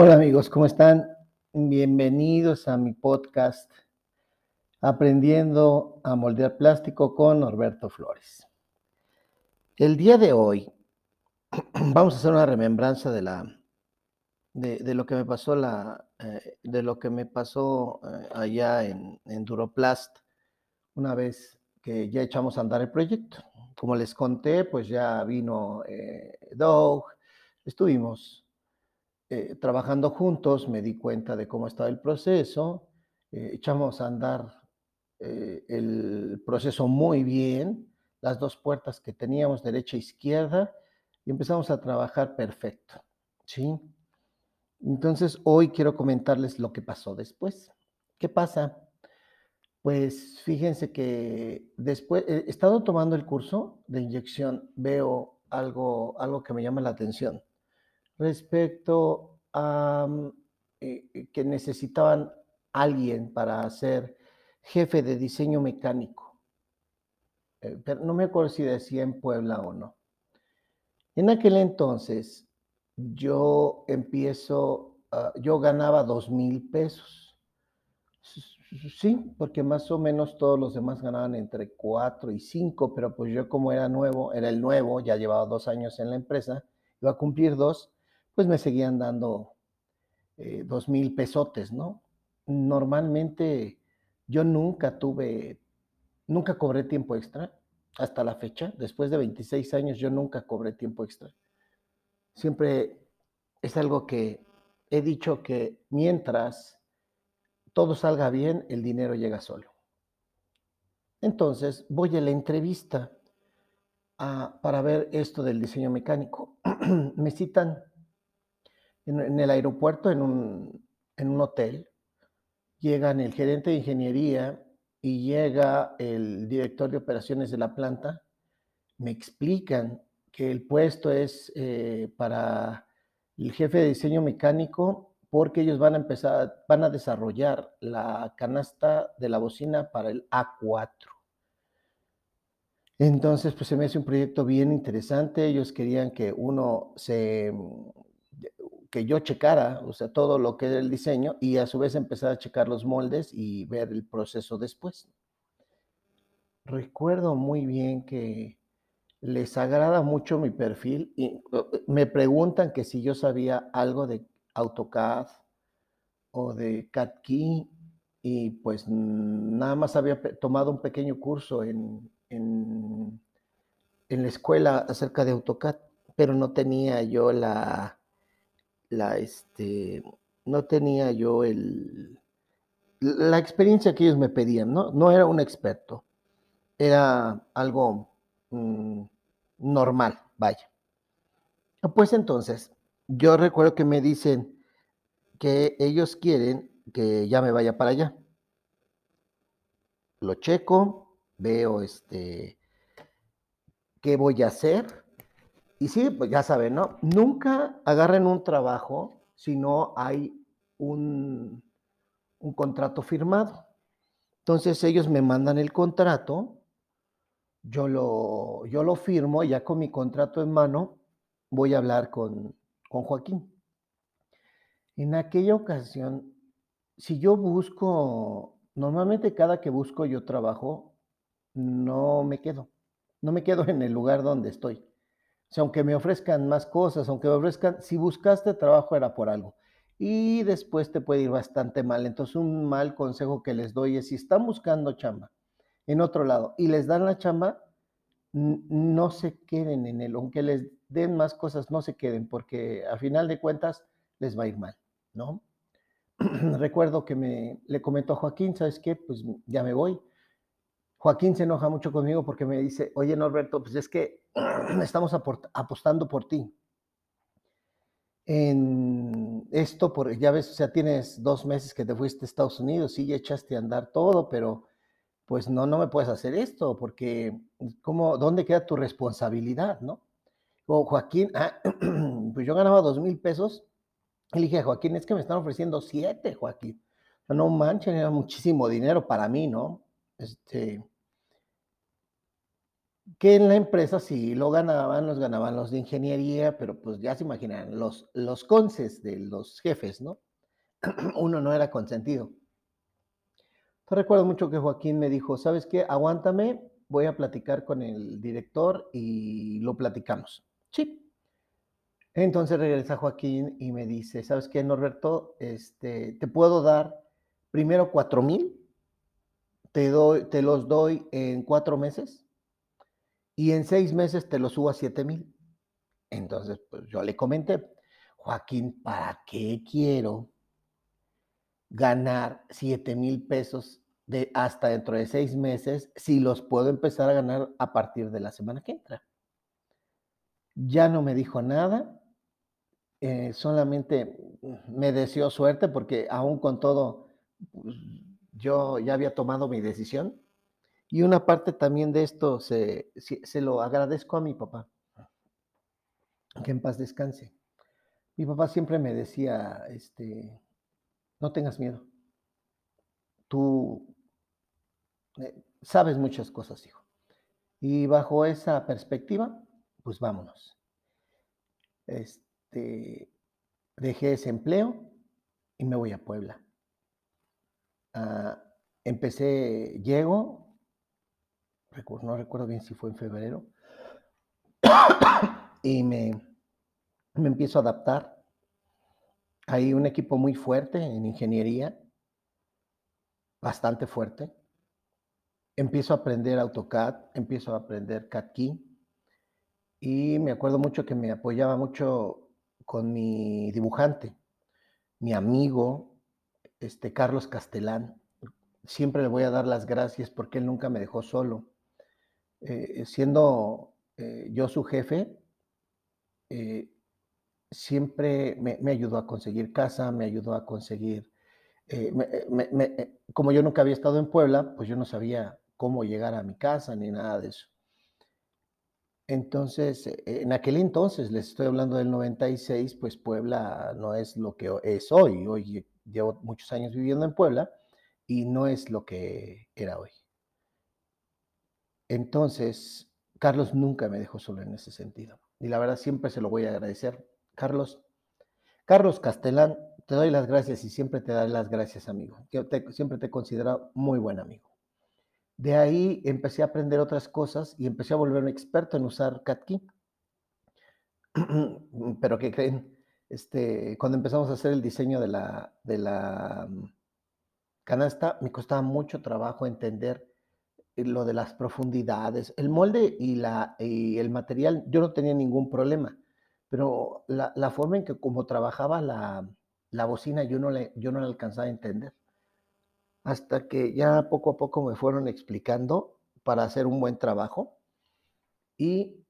Hola amigos, ¿cómo están? Bienvenidos a mi podcast Aprendiendo a moldear plástico con Norberto Flores. El día de hoy vamos a hacer una remembranza de la de, lo que me pasó la eh, de lo que me pasó eh, allá en, en, Duroplast una vez que ya echamos a andar el proyecto. Como les conté, pues ya vino eh, Doug, estuvimos eh, trabajando juntos me di cuenta de cómo estaba el proceso, eh, echamos a andar eh, el proceso muy bien, las dos puertas que teníamos, derecha e izquierda, y empezamos a trabajar perfecto, ¿sí? Entonces, hoy quiero comentarles lo que pasó después. ¿Qué pasa? Pues fíjense que después, he estado tomando el curso de inyección, veo algo, algo que me llama la atención respecto a mm, eh, eh, que necesitaban alguien para ser jefe de diseño mecánico. Eh, no me acuerdo si decía en Puebla o no. En aquel entonces yo empiezo, ah, yo ganaba dos mil pesos. Sí, porque más o menos todos los demás ganaban entre cuatro y cinco, pero pues yo como era nuevo, era el nuevo, ya llevaba dos años en la empresa, iba a cumplir dos, pues me seguían dando eh, dos mil pesotes, ¿no? Normalmente yo nunca tuve, nunca cobré tiempo extra hasta la fecha. Después de 26 años yo nunca cobré tiempo extra. Siempre es algo que he dicho que mientras todo salga bien, el dinero llega solo. Entonces voy a la entrevista ah, para ver esto del diseño mecánico. me citan en, el aeropuerto, en un, en un hotel, llegan el gerente de ingeniería y llega el director de operaciones de la planta, me explican que el puesto es eh, para el jefe de diseño mecánico porque ellos van a empezar, van a desarrollar la canasta de la bocina para el A4. Entonces, pues se me hace un proyecto bien interesante. Ellos querían que uno se que yo checara, o sea, todo lo que era el diseño y a su vez empezar a checar los moldes y ver el proceso después. Recuerdo muy bien que les agrada mucho mi perfil y me preguntan que si yo sabía algo de AutoCAD o de CAD-Key y pues nada más había tomado un pequeño curso en, en, en la escuela acerca de AutoCAD, pero no tenía yo la la, este, no tenía yo el, la experiencia que ellos me pedían, ¿no? No era un experto, era algo mm, normal, vaya. Pues entonces, yo recuerdo que me dicen que ellos quieren que ya me vaya para allá. Lo checo, veo este qué voy a hacer y sí, pues ya saben, ¿no? Nunca agarren un trabajo si no hay un, un contrato firmado. Entonces ellos me mandan el contrato, yo lo, yo lo firmo, ya con mi contrato en mano voy a hablar con, con Joaquín. En aquella ocasión, si yo busco, normalmente cada que busco yo trabajo, no me quedo, no me quedo en el lugar donde estoy. O sea, aunque me ofrezcan más cosas, aunque me ofrezcan, si buscaste trabajo era por algo. Y después te puede ir bastante mal. Entonces, un mal consejo que les doy es si están buscando chamba en otro lado y les dan la chamba, no se queden en él. Aunque les den más cosas, no se queden, porque a final de cuentas les va a ir mal, ¿no? Recuerdo que me le comentó a Joaquín, ¿sabes qué? Pues ya me voy. Joaquín se enoja mucho conmigo porque me dice, oye Norberto, pues es que estamos apostando por ti. En esto, por, ya ves, o sea, tienes dos meses que te fuiste a Estados Unidos, sí, ya echaste a andar todo, pero pues no, no me puedes hacer esto, porque ¿cómo, ¿dónde queda tu responsabilidad, no? O Joaquín, ah, pues yo ganaba dos mil pesos, y le dije, Joaquín, es que me están ofreciendo siete, Joaquín. No manchen, era muchísimo dinero para mí, ¿no? Este, que en la empresa sí lo ganaban, los ganaban los de ingeniería, pero pues ya se imaginan, los, los conces de los jefes, ¿no? Uno no era consentido. Entonces recuerdo mucho que Joaquín me dijo, ¿sabes qué? Aguántame, voy a platicar con el director y lo platicamos. Sí. Entonces regresa Joaquín y me dice, ¿sabes qué, Norberto? Este, te puedo dar primero cuatro mil, te, doy, te los doy en cuatro meses y en seis meses te los subo a siete mil. Entonces, pues yo le comenté, Joaquín, ¿para qué quiero ganar siete mil pesos de hasta dentro de seis meses si los puedo empezar a ganar a partir de la semana que entra? Ya no me dijo nada, eh, solamente me deseó suerte porque aún con todo, pues, yo ya había tomado mi decisión. Y una parte también de esto se, se lo agradezco a mi papá, que en paz descanse. Mi papá siempre me decía, este, no tengas miedo. Tú eh, sabes muchas cosas, hijo. Y bajo esa perspectiva, pues vámonos. Este, este, dejé ese empleo y me voy a Puebla. Ah, empecé, llego, no recuerdo bien si fue en febrero, y me, me empiezo a adaptar. Hay un equipo muy fuerte en ingeniería, bastante fuerte. Empiezo a aprender AutoCAD, empiezo a aprender CAD Key, y me acuerdo mucho que me apoyaba mucho con mi dibujante, mi amigo, este Carlos Castelán. Siempre le voy a dar las gracias porque él nunca me dejó solo. Eh, siendo eh, yo su jefe, eh, siempre me, ayudó a conseguir casa, me ayudó a conseguir, como yo nunca había estado en Puebla, pues yo no sabía cómo llegar a mi casa ni nada de eso. Entonces, en aquel entonces, les estoy hablando del 96, pues Puebla no es lo que es hoy. Hoy llevo muchos años viviendo en Puebla y no es lo que era hoy. Entonces, Carlos nunca me dejó solo en ese sentido. Y la verdad siempre se lo voy a agradecer. Carlos, Carlos Castelán, te doy las gracias y siempre te daré las gracias, amigo. Yo siempre te he considerado muy buen amigo. De ahí empecé a aprender otras cosas y empecé a volverme experto en usar CatKey. Pero ¿qué creen? Este, cuando empezamos a hacer el diseño de la, de la mm, canasta, me costaba mucho trabajo entender lo de las profundidades. El molde y, la, y el material, yo no tenía ningún problema, pero la, la forma en que como trabajaba la, la bocina, yo no, le, yo no la alcanzaba a entender hasta que ya poco a poco me fueron explicando para hacer un buen trabajo. Y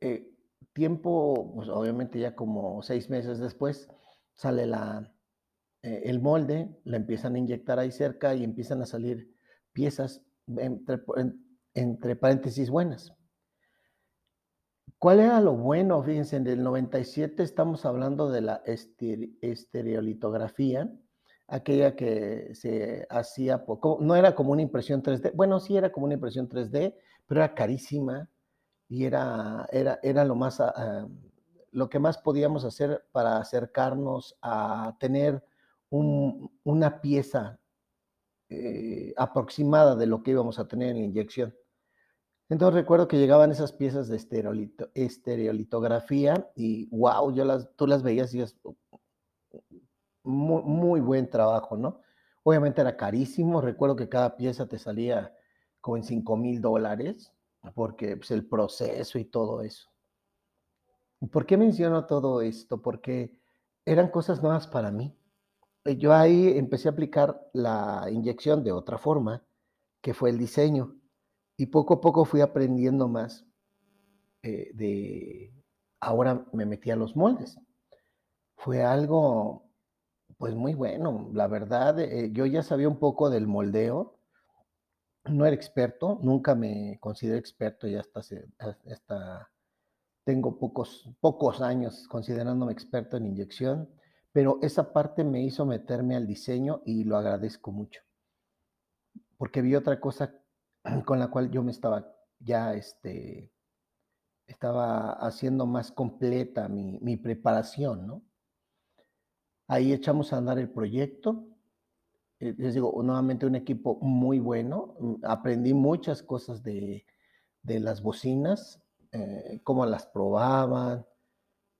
eh, tiempo, pues obviamente ya como seis meses después, sale la, eh, el molde, la empiezan a inyectar ahí cerca y empiezan a salir piezas entre, entre paréntesis buenas. ¿Cuál era lo bueno? Fíjense, en el 97 estamos hablando de la estereolitografía aquella que se hacía no era como una impresión 3D, bueno, sí era como una impresión 3D, pero era carísima y era, era, era lo más, ah, lo que más podíamos hacer para acercarnos a tener una pieza eh, aproximada de lo que íbamos a tener en la inyección. Entonces recuerdo que llegaban esas piezas de estereolitografía y wow, yo las, tú las veías y dices, muy, buen trabajo, ¿no? Obviamente era carísimo, recuerdo que cada pieza te salía como en 5 mil dólares, porque pues, el proceso y todo eso. ¿Por qué menciono todo esto? Porque eran cosas nuevas para mí. Eh, yo ahí empecé a aplicar la inyección de otra forma, que fue el diseño, y poco a poco fui aprendiendo más eh, de... Ahora me metí a los moldes. Fue algo pues muy bueno, la verdad, eh, yo ya sabía un poco del moldeo, no era experto, nunca me consideré experto, hasta, hasta tengo pocos, pocos años considerándome experto en inyección, pero esa parte me hizo meterme al diseño y lo agradezco mucho, porque vi otra cosa con la cual yo me estaba ya este, estaba haciendo más completa mi, mi preparación, ¿no? Ahí echamos a andar el proyecto. Eh, les digo, nuevamente un equipo muy bueno. Mm, aprendí muchas cosas de, de las bocinas, eh, cómo las probaban,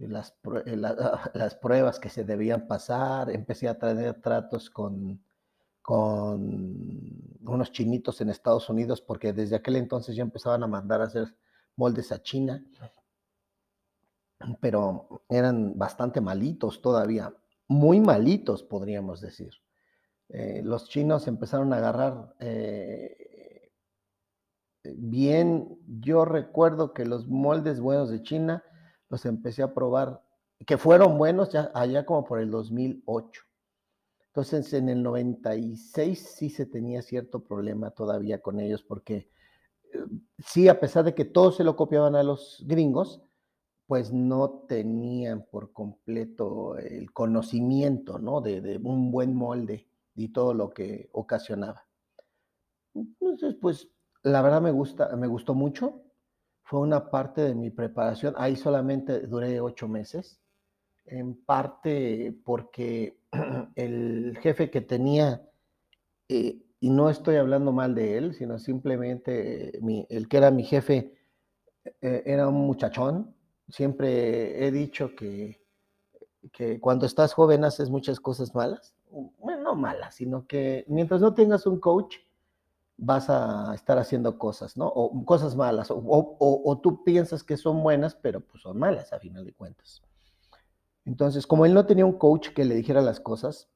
las, las, pruebas que se debían pasar. Empecé a tener tratos con, con unos chinitos en Estados Unidos, porque desde aquel entonces ya empezaban a mandar a hacer moldes a China, pero eran bastante malitos todavía muy malitos, podríamos decir. Eh, los chinos empezaron a agarrar eh, bien. Yo recuerdo que los moldes buenos de China los empecé a probar, que fueron buenos ya allá como por el 2008. Entonces, en el 96 sí se tenía cierto problema todavía con ellos, porque eh, sí, a pesar de que todos se lo copiaban a los gringos, pues no tenían por completo el conocimiento, ¿no? De, un buen molde y todo lo que ocasionaba. Entonces, pues la verdad me gusta, me gustó mucho. Fue una parte de mi preparación. Ahí solamente duré ocho meses. En parte porque el jefe que tenía, eh, y no estoy hablando mal de él, sino simplemente el que era mi jefe eh, era un muchachón, siempre he dicho que, que cuando estás joven haces muchas cosas malas. Bueno, no malas, sino que mientras no tengas un coach, vas a estar haciendo cosas, ¿no? O cosas malas, o, o, tú piensas que son buenas, pero pues son malas a final de cuentas. Entonces, como él no tenía un coach que le dijera las cosas,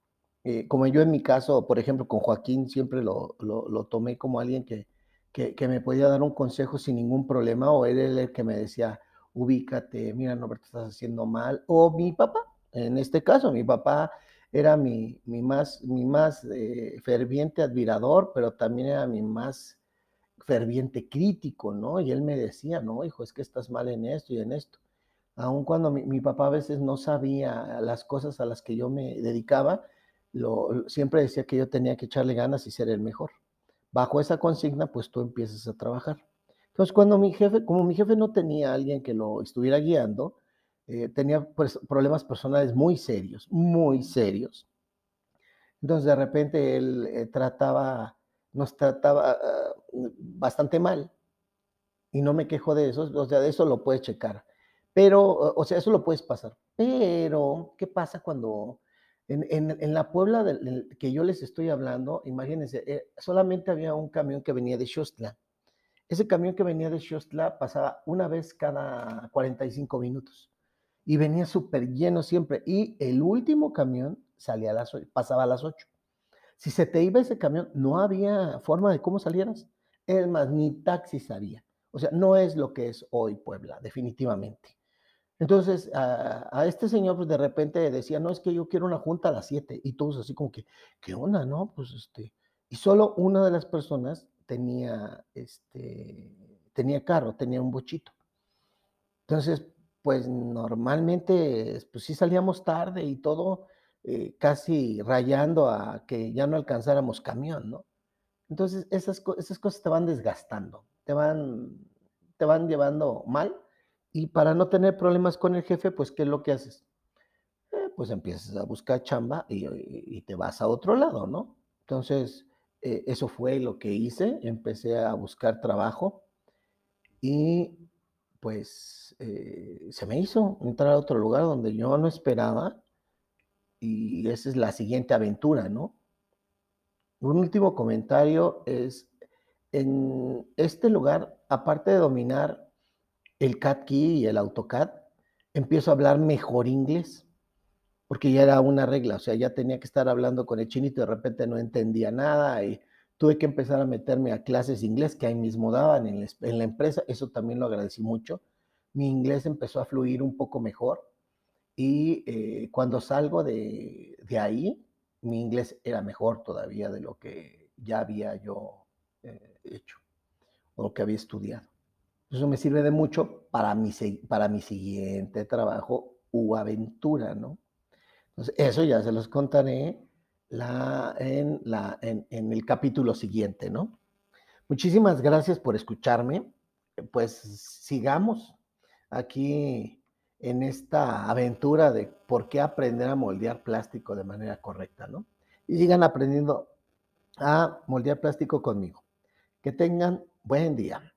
eh, como yo en mi caso, por ejemplo, con Joaquín, siempre lo, lo, tomé como alguien que, que, que, me podía dar un consejo sin ningún problema, o él el que me decía, ubícate, mira, te estás haciendo mal. O mi papá, en este caso, mi papá era mi, mi más, mi más eh, ferviente admirador, pero también era mi más ferviente crítico, ¿no? Y él me decía, no, hijo, es que estás mal en esto y en esto. Aun cuando mi, papá a veces no sabía las cosas a las que yo me dedicaba, lo, siempre decía que yo tenía que echarle ganas y ser el mejor. Bajo esa consigna, pues tú empiezas a trabajar. Entonces, cuando mi jefe, como mi jefe no tenía alguien que lo estuviera guiando, eh, tenía pues, problemas personales muy serios, muy serios. Entonces, de repente él eh, trataba, nos trataba ah, bastante mal. Y no me quejo de eso, o sea, de eso lo puedes checar. Pero, o sea, eso lo puedes pasar. Pero, ¿qué pasa cuando en, en, la Puebla que yo les estoy hablando, imagínense, eh, solamente había un camión que venía de Xostla ese camión que venía de Xostla pasaba una vez cada 45 minutos y venía súper lleno siempre. Y el último camión salía a las, pasaba a las 8. Si se te iba ese camión, no había forma de cómo salieras. Es más, ni taxi había. O sea, no es lo que es hoy Puebla, definitivamente. Entonces, a, este señor, pues de repente decía, no, es que yo quiero una junta a las 7. Y todos así como que, ¿qué onda, no? Pues este. Y solo una de las personas tenía, este, tenía carro, tenía un bochito. Entonces, pues normalmente, pues sí salíamos tarde y todo, eh, casi rayando a que ya no alcanzáramos camión, ¿no? Entonces, esas, esas cosas te van desgastando, te van, te van llevando mal. Y para no tener problemas con el jefe, pues, ¿qué es lo que haces? Eh, pues empiezas a buscar chamba y, te vas a otro lado, ¿no? Entonces, eh, eso fue lo que hice, empecé a buscar trabajo y pues eh, se me hizo entrar a otro lugar donde yo no esperaba y esa es la siguiente aventura, ¿no? Un último comentario es, en este lugar, aparte de dominar el CAD Key y el AutoCAD, empiezo a hablar mejor inglés porque ya era una regla, o sea, ya tenía que estar hablando con el chinito de repente no entendía nada y tuve que empezar a meterme a clases de inglés que ahí mismo daban en la, empresa, eso también lo agradecí mucho. Mi inglés empezó a fluir un poco mejor y eh, cuando salgo de, ahí, mi inglés era mejor todavía de lo que ya había yo eh, hecho o lo que había estudiado. Eso me sirve de mucho para mi, para mi siguiente trabajo u aventura, ¿no? Entonces, eso ya se los contaré en, la, en, el capítulo siguiente, ¿no? Muchísimas gracias por escucharme. pues sigamos aquí en esta aventura de por qué aprender a moldear plástico de manera correcta, ¿no? Y sigan aprendiendo a moldear plástico conmigo. Que tengan buen día.